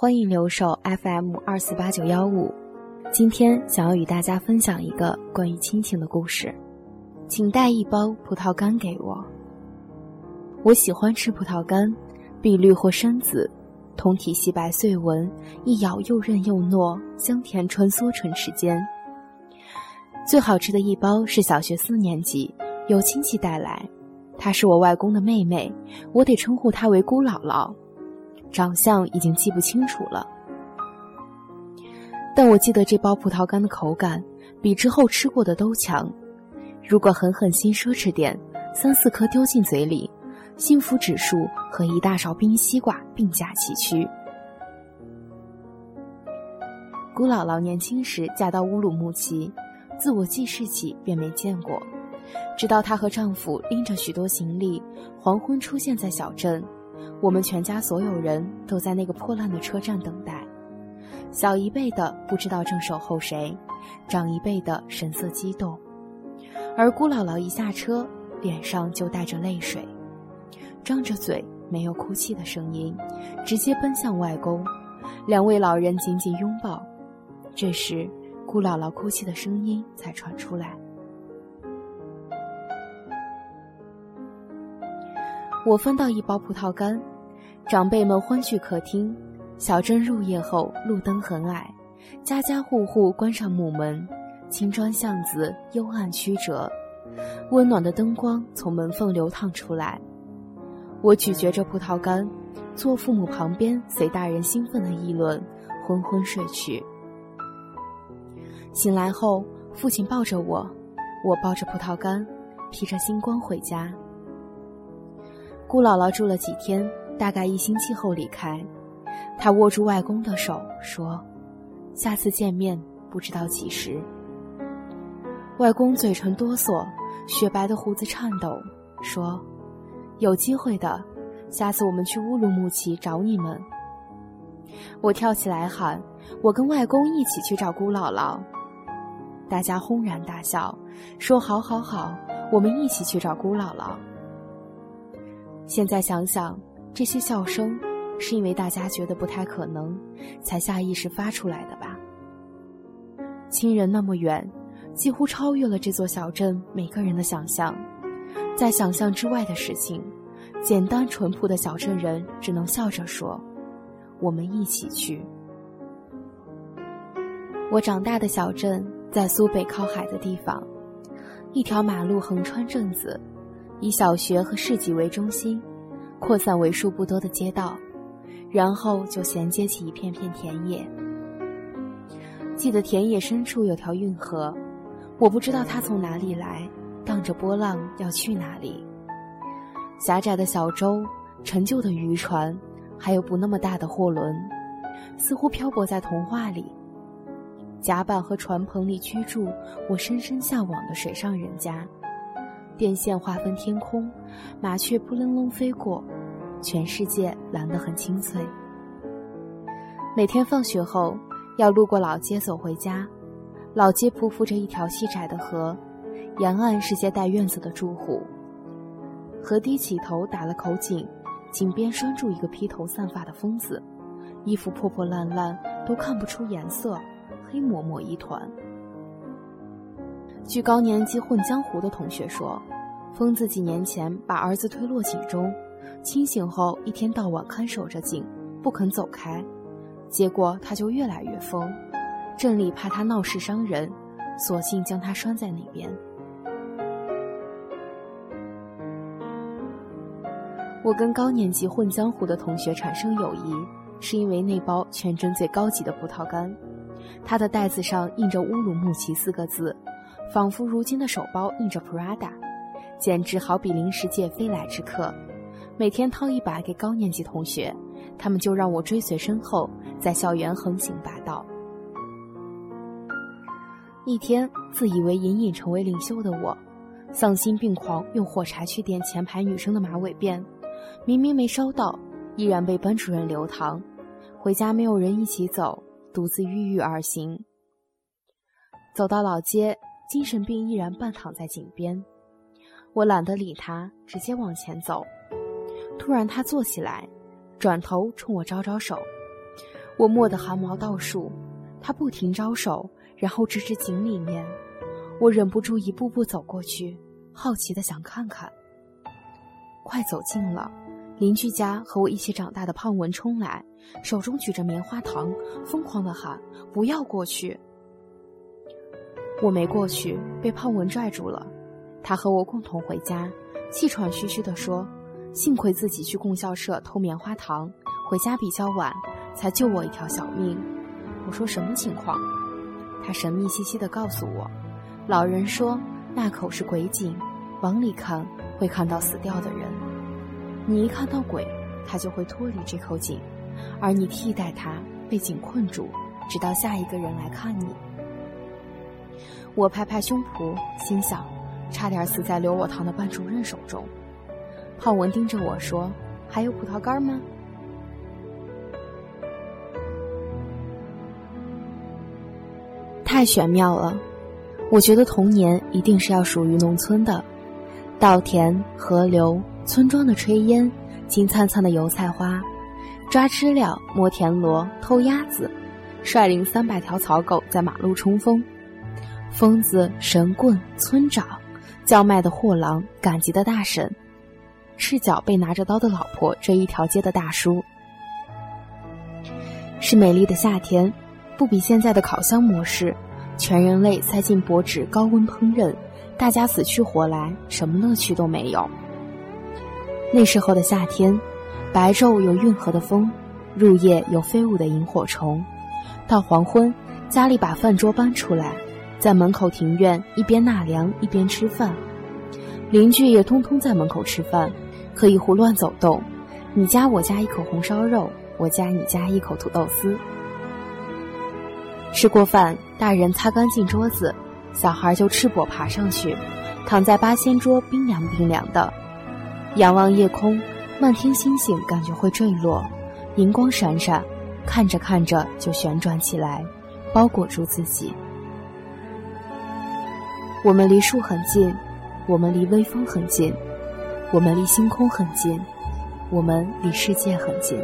欢迎留守 FM 二四八九幺五，今天想要与大家分享一个关于亲情的故事，请带一包葡萄干给我。我喜欢吃葡萄干，碧绿或深紫，通体细白碎纹，一咬又韧又糯，香甜穿梭唇齿间。最好吃的一包是小学四年级有亲戚带来，她是我外公的妹妹，我得称呼她为姑姥姥。长相已经记不清楚了，但我记得这包葡萄干的口感比之后吃过的都强。如果狠狠心奢侈点，三四颗丢进嘴里，幸福指数和一大勺冰西瓜并驾齐驱。姑姥姥年轻时嫁到乌鲁木齐，自我记事起便没见过，直到她和丈夫拎着许多行李，黄昏出现在小镇。我们全家所有人都在那个破烂的车站等待，小一辈的不知道正守候谁，长一辈的神色激动，而姑姥姥一下车，脸上就带着泪水，张着嘴没有哭泣的声音，直接奔向外公，两位老人紧紧拥抱，这时姑姥姥哭泣的声音才传出来。我分到一包葡萄干，长辈们欢聚客厅。小镇入夜后，路灯很矮，家家户户关上木门，青砖巷子幽暗曲折，温暖的灯光从门缝流淌出来。我咀嚼着葡萄干，坐父母旁边，随大人兴奋的议论，昏昏睡去。醒来后，父亲抱着我，我抱着葡萄干，披着星光回家。姑姥姥住了几天，大概一星期后离开。她握住外公的手说：“下次见面不知道几时。”外公嘴唇哆嗦，雪白的胡子颤抖，说：“有机会的，下次我们去乌鲁木齐找你们。”我跳起来喊：“我跟外公一起去找姑姥姥！”大家轰然大笑，说：“好好好，我们一起去找姑姥姥。”现在想想，这些笑声是因为大家觉得不太可能，才下意识发出来的吧？亲人那么远，几乎超越了这座小镇每个人的想象，在想象之外的事情，简单淳朴的小镇人只能笑着说：“我们一起去。”我长大的小镇在苏北靠海的地方，一条马路横穿镇子。以小学和市集为中心，扩散为数不多的街道，然后就衔接起一片片田野。记得田野深处有条运河，我不知道它从哪里来，荡着波浪要去哪里。狭窄的小舟、陈旧的渔船，还有不那么大的货轮，似乎漂泊在童话里。甲板和船棚里居住我深深向往的水上人家。电线划分天空，麻雀扑棱棱飞过，全世界蓝得很清脆。每天放学后要路过老街走回家，老街匍匐着一条细窄的河，沿岸是些带院子的住户。河堤起头打了口井，井边拴住一个披头散发的疯子，衣服破破烂烂，都看不出颜色，黑抹抹一团。据高年级混江湖的同学说，疯子几年前把儿子推落井中，清醒后一天到晚看守着井，不肯走开，结果他就越来越疯。镇里怕他闹事伤人，索性将他拴在那边。我跟高年级混江湖的同学产生友谊，是因为那包全镇最高级的葡萄干，它的袋子上印着乌鲁木齐四个字。仿佛如今的手包印着 Prada，简直好比临时界飞来之客。每天掏一把给高年级同学，他们就让我追随身后，在校园横行霸道。一天，自以为隐隐成为领袖的我，丧心病狂用火柴去点前排女生的马尾辫，明明没烧到，依然被班主任留堂。回家没有人一起走，独自郁郁而行。走到老街，精神病依然半躺在井边，我懒得理他，直接往前走。突然，他坐起来。转头冲我招招手，我蓦地汗毛倒竖。他不停招手，然后直指井里面。我忍不住一步步走过去，好奇的想看看。快走近了，邻居家和我一起长大的胖文冲来，手中举着棉花糖，疯狂的喊：“不要过去！”我没过去，被胖文拽住了。他和我共同回家，气喘吁吁地说。幸亏自己去供销社偷棉花糖，回家比较晚，才救我一条小命。我说什么情况？他神秘兮兮地告诉我，老人说那口是鬼井，往里看会看到死掉的人。你一看到鬼，他就会脱离这口井，而你替代他被井困住，直到下一个人来看你。我拍拍胸脯，心想，差点死在留我堂的班主任手中。浩文盯着我说：“还有葡萄干吗？”太玄妙了，我觉得童年一定是要属于农村的，稻田、河流、村庄的炊烟、金灿灿的油菜花，抓知了、摸田螺、偷鸭子，率领三百条草狗在马路冲锋，疯子、神棍、村长，叫卖的货郎、赶集的大婶。赤脚被拿着刀的老婆追一条街的大叔，是美丽的夏天，不比现在的烤箱模式，全人类塞进薄纸高温烹饪，大家死去活来，什么乐趣都没有。那时候的夏天，白昼有运河的风，入夜有飞舞的萤火虫，到黄昏，家里把饭桌搬出来，在门口庭院一边纳凉一边吃饭，邻居也通通在门口吃饭。可以胡乱走动，你夹我夹一口红烧肉，我夹你夹一口土豆丝。吃过饭，大人擦干净桌子，小孩就赤膊爬上去，躺在八仙桌，冰凉冰凉的，仰望夜空，漫天星星感觉会坠落，银光闪闪，看着看着就旋转起来，包裹住自己。我们离树很近，我们离微风很近。我们离星空很近，我们离世界很近。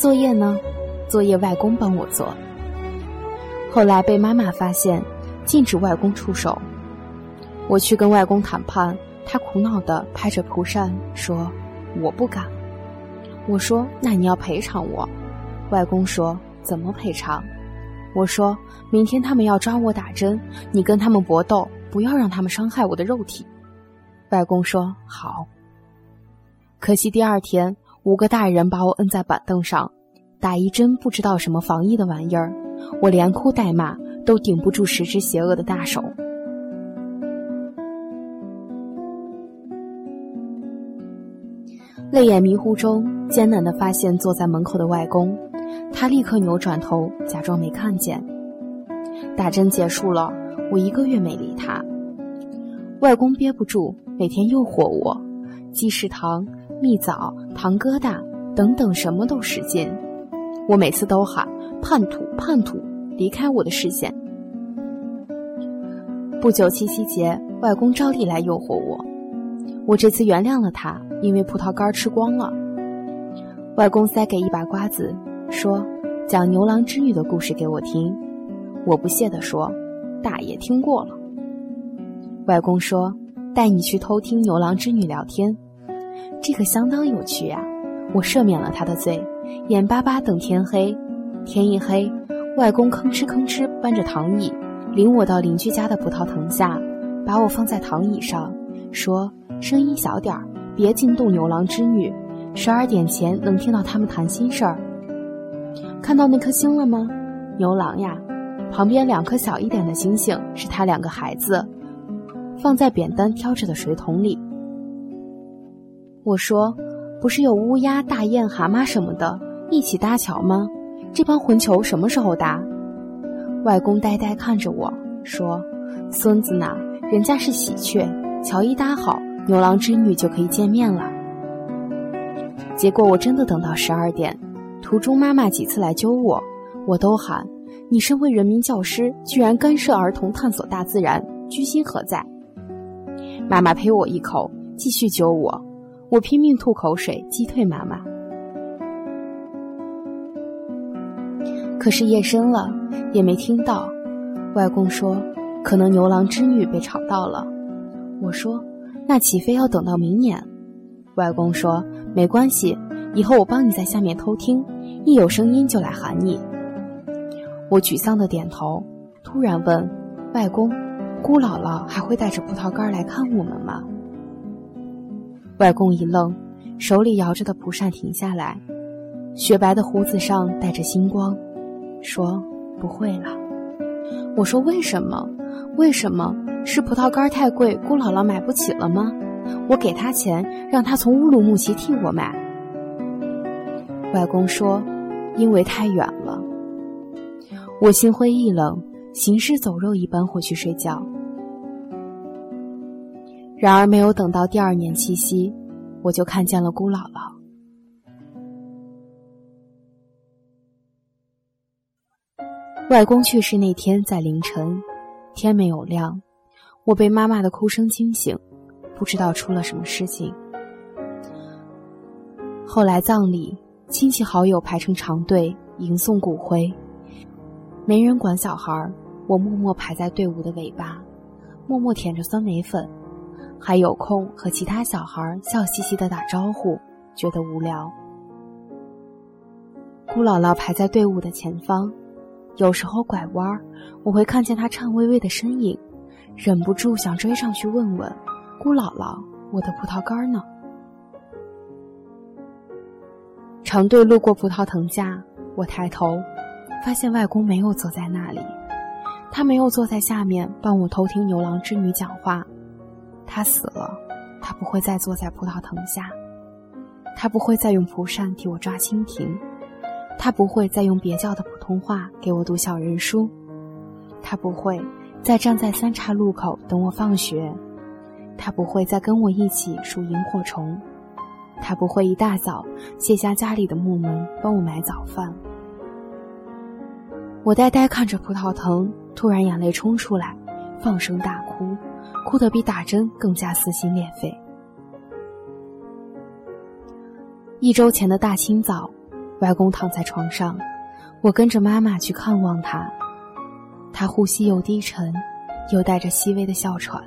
作业呢？作业外公帮我做。后来被妈妈发现，禁止外公出手。我去跟外公谈判，他苦恼地拍着蒲扇说：“我不敢。”我说：“那你要赔偿我。”外公说：“怎么赔偿？”我说明天他们要抓我打针，你跟他们搏斗，不要让他们伤害我的肉体。外公说：“好。”可惜第二天，五个大人把我摁在板凳上，打一针不知道什么防疫的玩意儿，我连哭带骂都顶不住十只邪恶的大手。泪眼迷糊中，艰难的发现坐在门口的外公，他立刻扭转头，假装没看见。打针结束了，我一个月没理他。外公憋不住。每天诱惑我，鸡食糖、蜜枣、糖疙瘩等等，什么都使劲。我每次都喊叛徒，叛徒，离开我的视线。不久七夕节，外公照例来诱惑我。我这次原谅了他，因为葡萄干吃光了。外公塞给一把瓜子，说：“讲牛郎织女的故事给我听。”我不屑地说：“大爷听过了。”外公说。带你去偷听牛郎织女聊天，这可相当有趣呀！我赦免了他的罪，眼巴巴等天黑。天一黑，外公吭哧吭哧搬着躺椅，领我到邻居家的葡萄藤下，把我放在躺椅上，说：“声音小点儿，别惊动牛郎织女。十二点前能听到他们谈心事儿。看到那颗星了吗？牛郎呀，旁边两颗小一点的星星是他两个孩子。”放在扁担挑着的水桶里。我说：“不是有乌鸦、大雁、蛤蟆什么的一起搭桥吗？这帮混球什么时候搭？外公呆呆看着我说：“孙子呢，人家是喜鹊，桥一搭好，牛郎织女就可以见面了。”结果我真的等到十二点，途中妈妈几次来揪我，我都喊：“你身为人民教师，居然干涉儿童探索大自然，居心何在？”妈妈呸我一口，继续揪我，我拼命吐口水击退妈妈。可是夜深了，也没听到。外公说：“可能牛郎织女被吵到了。”我说：“那岂非要等到明年？”外公说：“没关系，以后我帮你在下面偷听，一有声音就来喊你。”我沮丧的点头，突然问：“外公，姑姥姥还会带着葡萄干来看我们吗？”外公一愣，手里摇着的蒲扇停下来，雪白的胡子上带着星光。说不会了，我说为什么？为什么是葡萄干太贵，姑姥姥买不起了吗？我给她钱，让她从乌鲁木齐替我买。外公说，因为太远了。我心灰意冷，行尸走肉一般回去睡觉。然而没有等到第二年七夕，我就看见了姑姥姥。外公去世那天在凌晨，天没有亮，我被妈妈的哭声惊醒，不知道出了什么事情。后来葬礼，亲戚好友排成长队迎送骨灰，没人管小孩儿，我默默排在队伍的尾巴，默默舔着酸梅粉，还有空和其他小孩笑嘻嘻的打招呼，觉得无聊。姑姥姥排在队伍的前方。有时候拐弯，我会看见他颤巍巍的身影，忍不住想追上去问问：“姑姥姥，我的葡萄干呢？”长队路过葡萄藤架，我抬头，发现外公没有坐在那里，他没有坐在下面帮我偷听牛郎织女讲话，他死了，他不会再坐在葡萄藤下，他不会再用蒲扇替我抓蜻蜓。他不会再用蹩脚的普通话给我读小人书，他不会再站在三岔路口等我放学，他不会再跟我一起数萤火虫，他不会一大早卸下家里的木门帮我买早饭。我呆呆看着葡萄藤，突然眼泪冲出来，放声大哭，哭得比打针更加撕心裂肺。一周前的大清早。外公躺在床上，我跟着妈妈去看望他。他呼吸又低沉，又带着细微的哮喘，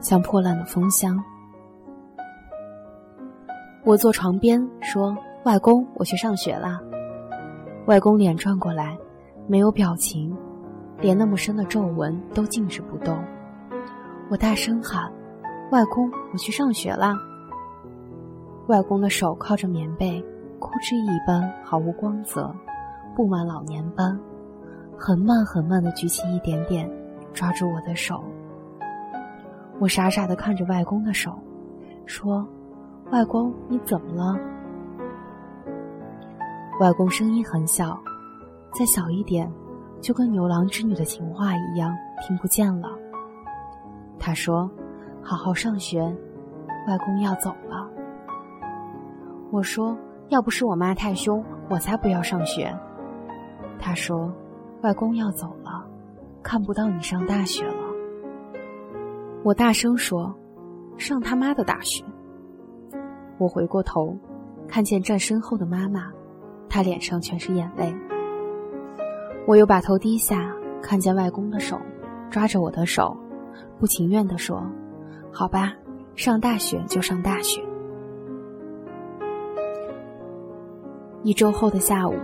像破烂的风箱。我坐床边说：“外公，我去上学了。”外公脸转过来，没有表情，连那么深的皱纹都静止不动。我大声喊：“外公，我去上学了。”外公的手靠着棉被。枯枝一般，毫无光泽，布满老年斑，很慢很慢的举起一点点，抓住我的手。我傻傻的看着外公的手，说：“外公，你怎么了？”外公声音很小，再小一点，就跟牛郎织女的情话一样，听不见了。他说：“好好上学，外公要走了。”我说。要不是我妈太凶，我才不要上学。他说：“外公要走了，看不到你上大学了。”我大声说：“上他妈的大学！”我回过头，看见站身后的妈妈，她脸上全是眼泪。我又把头低下，看见外公的手抓着我的手，不情愿地说：“好吧，上大学就上大学。”一周后的下午，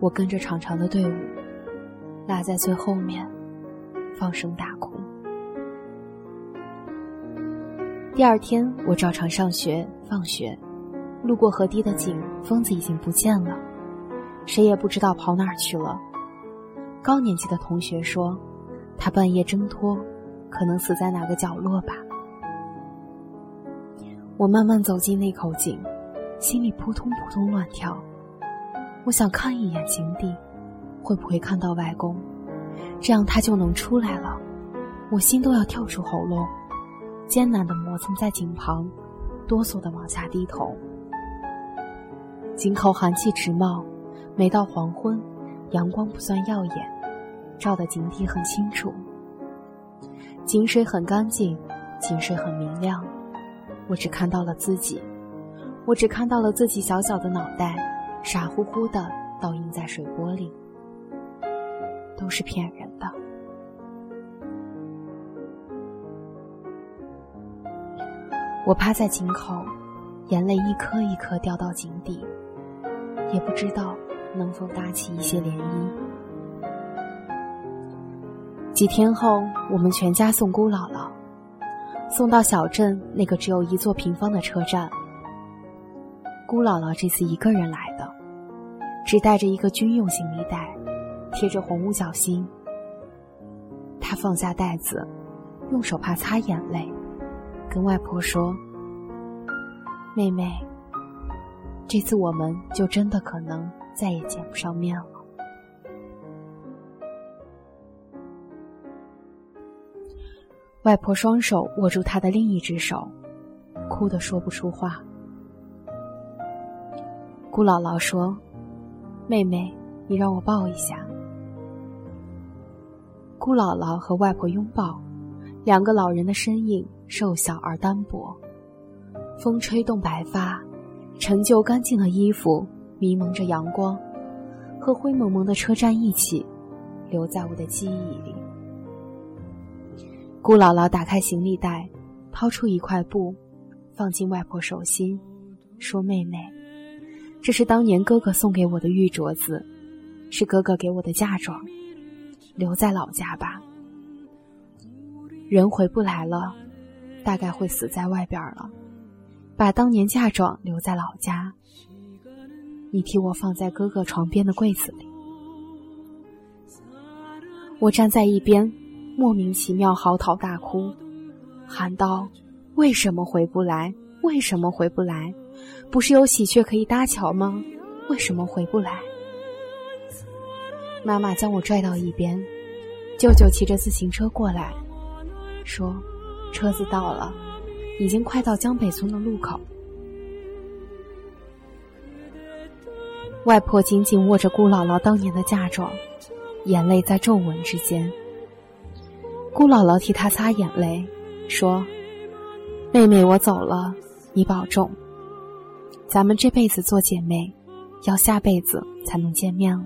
我跟着长长的队伍，落在最后面，放声大哭。第二天，我照常上学、放学，路过河堤的井，疯子已经不见了，谁也不知道跑哪儿去了。高年级的同学说，他半夜挣脱，可能死在哪个角落吧。我慢慢走进那口井。心里扑通扑通乱跳。我想看一眼井底，会不会看到外公？这样他就能出来了。我心都要跳出喉咙，艰难的磨蹭在井旁，哆嗦的往下低头。井口寒气直冒，每到黄昏，阳光不算耀眼，照得井底很清楚。井水很干净，井水很明亮。我只看到了自己，我只看到了自己小小的脑袋，傻乎乎的倒映在水波里。都是骗人的。我趴在井口，眼泪一颗一颗掉到井底，也不知道能否搭起一些涟漪。几天后，我们全家送姑姥姥，送到小镇那个只有一座平方的车站。姑姥姥这次一个人来的，只带着一个军用行李袋。贴着红五角星，他放下袋子，用手帕擦眼泪，跟外婆说：“妹妹，这次我们就真的可能再也见不上面了。”外婆双手握住他的另一只手，哭得说不出话。姑姥姥说：“妹妹，你让我抱一下。”姑姥姥和外婆拥抱，两个老人的身影瘦小而单薄。风吹动白发，陈旧干净的衣服迷蒙着阳光，和灰蒙蒙的车站一起，留在我的记忆里。姑姥姥打开行李袋，掏出一块布，放进外婆手心，说：“妹妹，这是当年哥哥送给我的玉镯子，是哥哥给我的嫁妆。”留在老家吧，人回不来了，大概会死在外边了。把当年嫁妆留在老家，你替我放在哥哥床边的柜子里。我站在一边，莫名其妙嚎啕大哭，喊道：“为什么回不来？为什么回不来？不是有喜鹊可以搭桥吗？为什么回不来？”妈妈将我拽到一边，舅舅骑着自行车过来，说：“车子到了，已经快到江北村的路口。”外婆紧紧握着姑姥姥当年的嫁妆，眼泪在皱纹之间。姑姥姥替她擦眼泪，说：“妹妹，我走了，你保重。咱们这辈子做姐妹，要下辈子才能见面了。”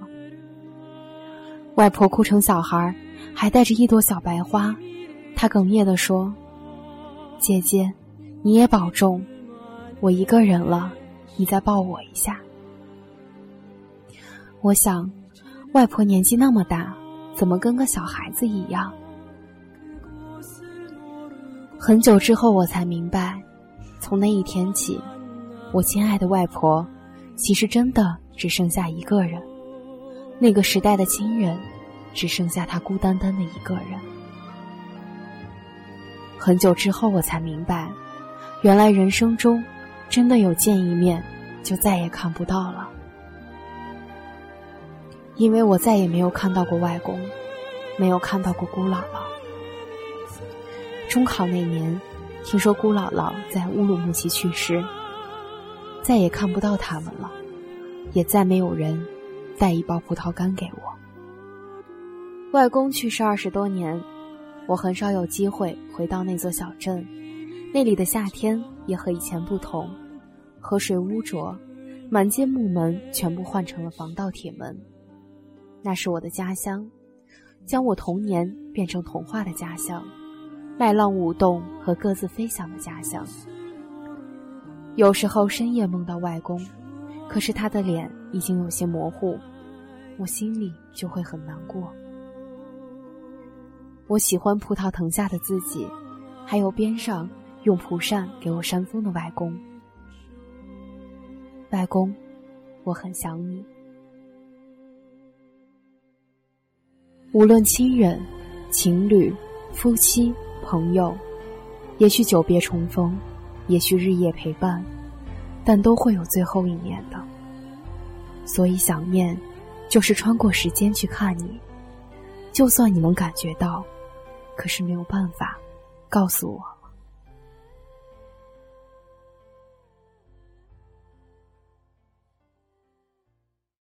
外婆哭成小孩，还带着一朵小白花。她哽咽地说：“姐姐，你也保重。我一个人了，你再抱我一下。”我想，外婆年纪那么大，怎么跟个小孩子一样？很久之后，我才明白，从那一天起，我亲爱的外婆，其实真的只剩下一个人。那个时代的亲人，只剩下她孤单单的一个人。很久之后，我才明白，原来人生中，真的有见一面，就再也看不到了。因为我再也没有看到过外公，没有看到过姑姥姥。中考那年，听说姑姥姥在乌鲁木齐去世，再也看不到他们了，也再没有人。带一包葡萄干给我。外公去世二十多年，我很少有机会回到那座小镇。那里的夏天也和以前不同，河水污浊，满街木门全部换成了防盗铁门。那是我的家乡，将我童年变成童话的家乡，麦浪舞动和各自飞翔的家乡。有时候深夜梦到外公。可是他的脸已经有些模糊，我心里就会很难过。我喜欢葡萄藤下的自己，还有边上用蒲扇给我扇风的外公。外公，我很想你。无论亲人、情侣、夫妻、朋友，也许久别重逢，也许日夜陪伴。但都会有最后一年的。所以想念，就是穿过时间去看你，就算你能感觉到，可是没有办法告诉我。